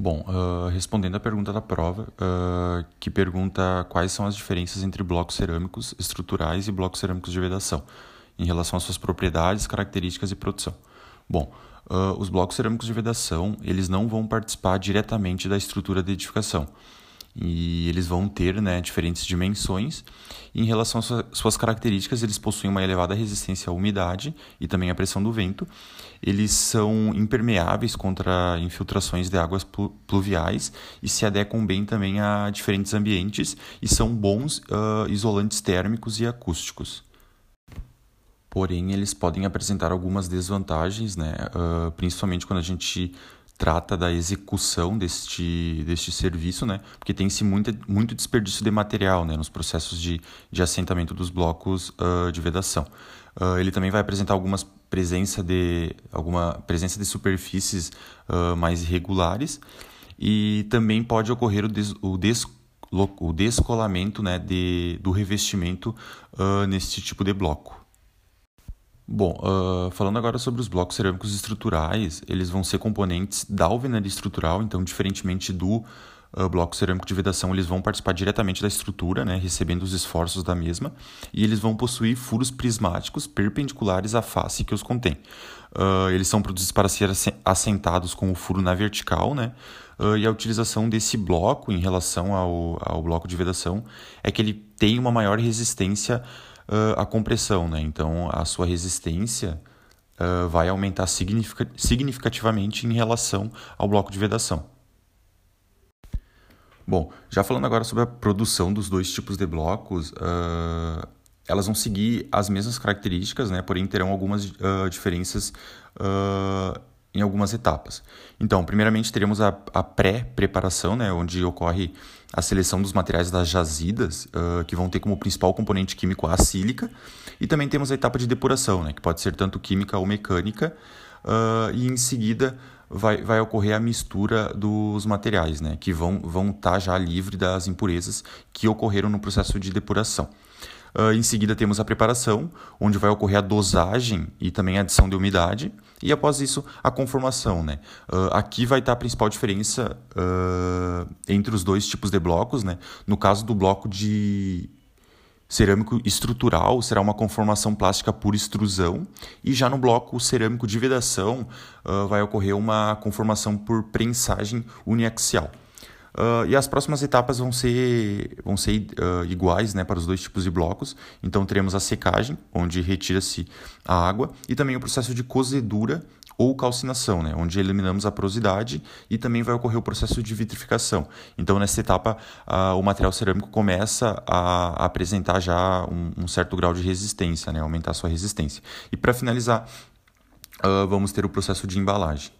Bom, uh, respondendo à pergunta da prova, uh, que pergunta quais são as diferenças entre blocos cerâmicos estruturais e blocos cerâmicos de vedação, em relação às suas propriedades, características e produção. Bom, uh, os blocos cerâmicos de vedação, eles não vão participar diretamente da estrutura de edificação, e eles vão ter né, diferentes dimensões. Em relação às suas características, eles possuem uma elevada resistência à umidade e também à pressão do vento. Eles são impermeáveis contra infiltrações de águas pluviais e se adequam bem também a diferentes ambientes e são bons uh, isolantes térmicos e acústicos. Porém, eles podem apresentar algumas desvantagens, né? Uh, principalmente quando a gente trata da execução deste, deste serviço, né? Porque tem-se muito, muito desperdício de material, né? Nos processos de, de assentamento dos blocos uh, de vedação. Uh, ele também vai apresentar algumas presença de alguma presença de superfícies uh, mais irregulares e também pode ocorrer o, des, o, des, o descolamento né, de, do revestimento nesse tipo de bloco. Bom, uh, falando agora sobre os blocos cerâmicos estruturais, eles vão ser componentes da alvenaria estrutural, então, diferentemente do uh, bloco cerâmico de vedação, eles vão participar diretamente da estrutura, né, recebendo os esforços da mesma, e eles vão possuir furos prismáticos perpendiculares à face que os contém. Uh, eles são produzidos para ser assentados com o furo na vertical, né, e a utilização desse bloco em relação ao, ao bloco de vedação é que ele tem uma maior resistência uh, a compressão, né? Então a sua resistência uh, vai aumentar significativamente em relação ao bloco de vedação. Bom, já falando agora sobre a produção dos dois tipos de blocos, uh, elas vão seguir as mesmas características, né? Porém terão algumas diferenças em algumas etapas. Então, primeiramente teremos a, a pré-preparação, né, onde ocorre a seleção dos materiais das jazidas, uh, que vão ter como principal componente químico a sílica, e também temos a etapa de depuração, né, que pode ser tanto química ou mecânica, uh, e em seguida vai, vai ocorrer a mistura dos materiais, né, que vão estar vão tá já livre das impurezas que ocorreram no processo de depuração. Uh, em seguida, temos a preparação, onde vai ocorrer a dosagem e também a adição de umidade. E após isso, a conformação. Né? Uh, aqui vai estar a principal diferença uh, entre os dois tipos de blocos. Né? No caso do bloco de cerâmico estrutural, será uma conformação plástica por extrusão. E já no bloco cerâmico de vedação, vai ocorrer uma conformação por prensagem uniaxial. Uh, e as próximas etapas vão ser, vão ser uh, iguais né, para os dois tipos de blocos. Então, teremos a secagem, onde retira-se a água, e também o processo de cozedura ou calcinação, né, onde eliminamos a porosidade e também vai ocorrer o processo de vitrificação. Então, nessa etapa, uh, o material cerâmico começa a, apresentar já um, um, certo grau de resistência, né, aumentar sua resistência. E para finalizar, vamos ter o processo de embalagem.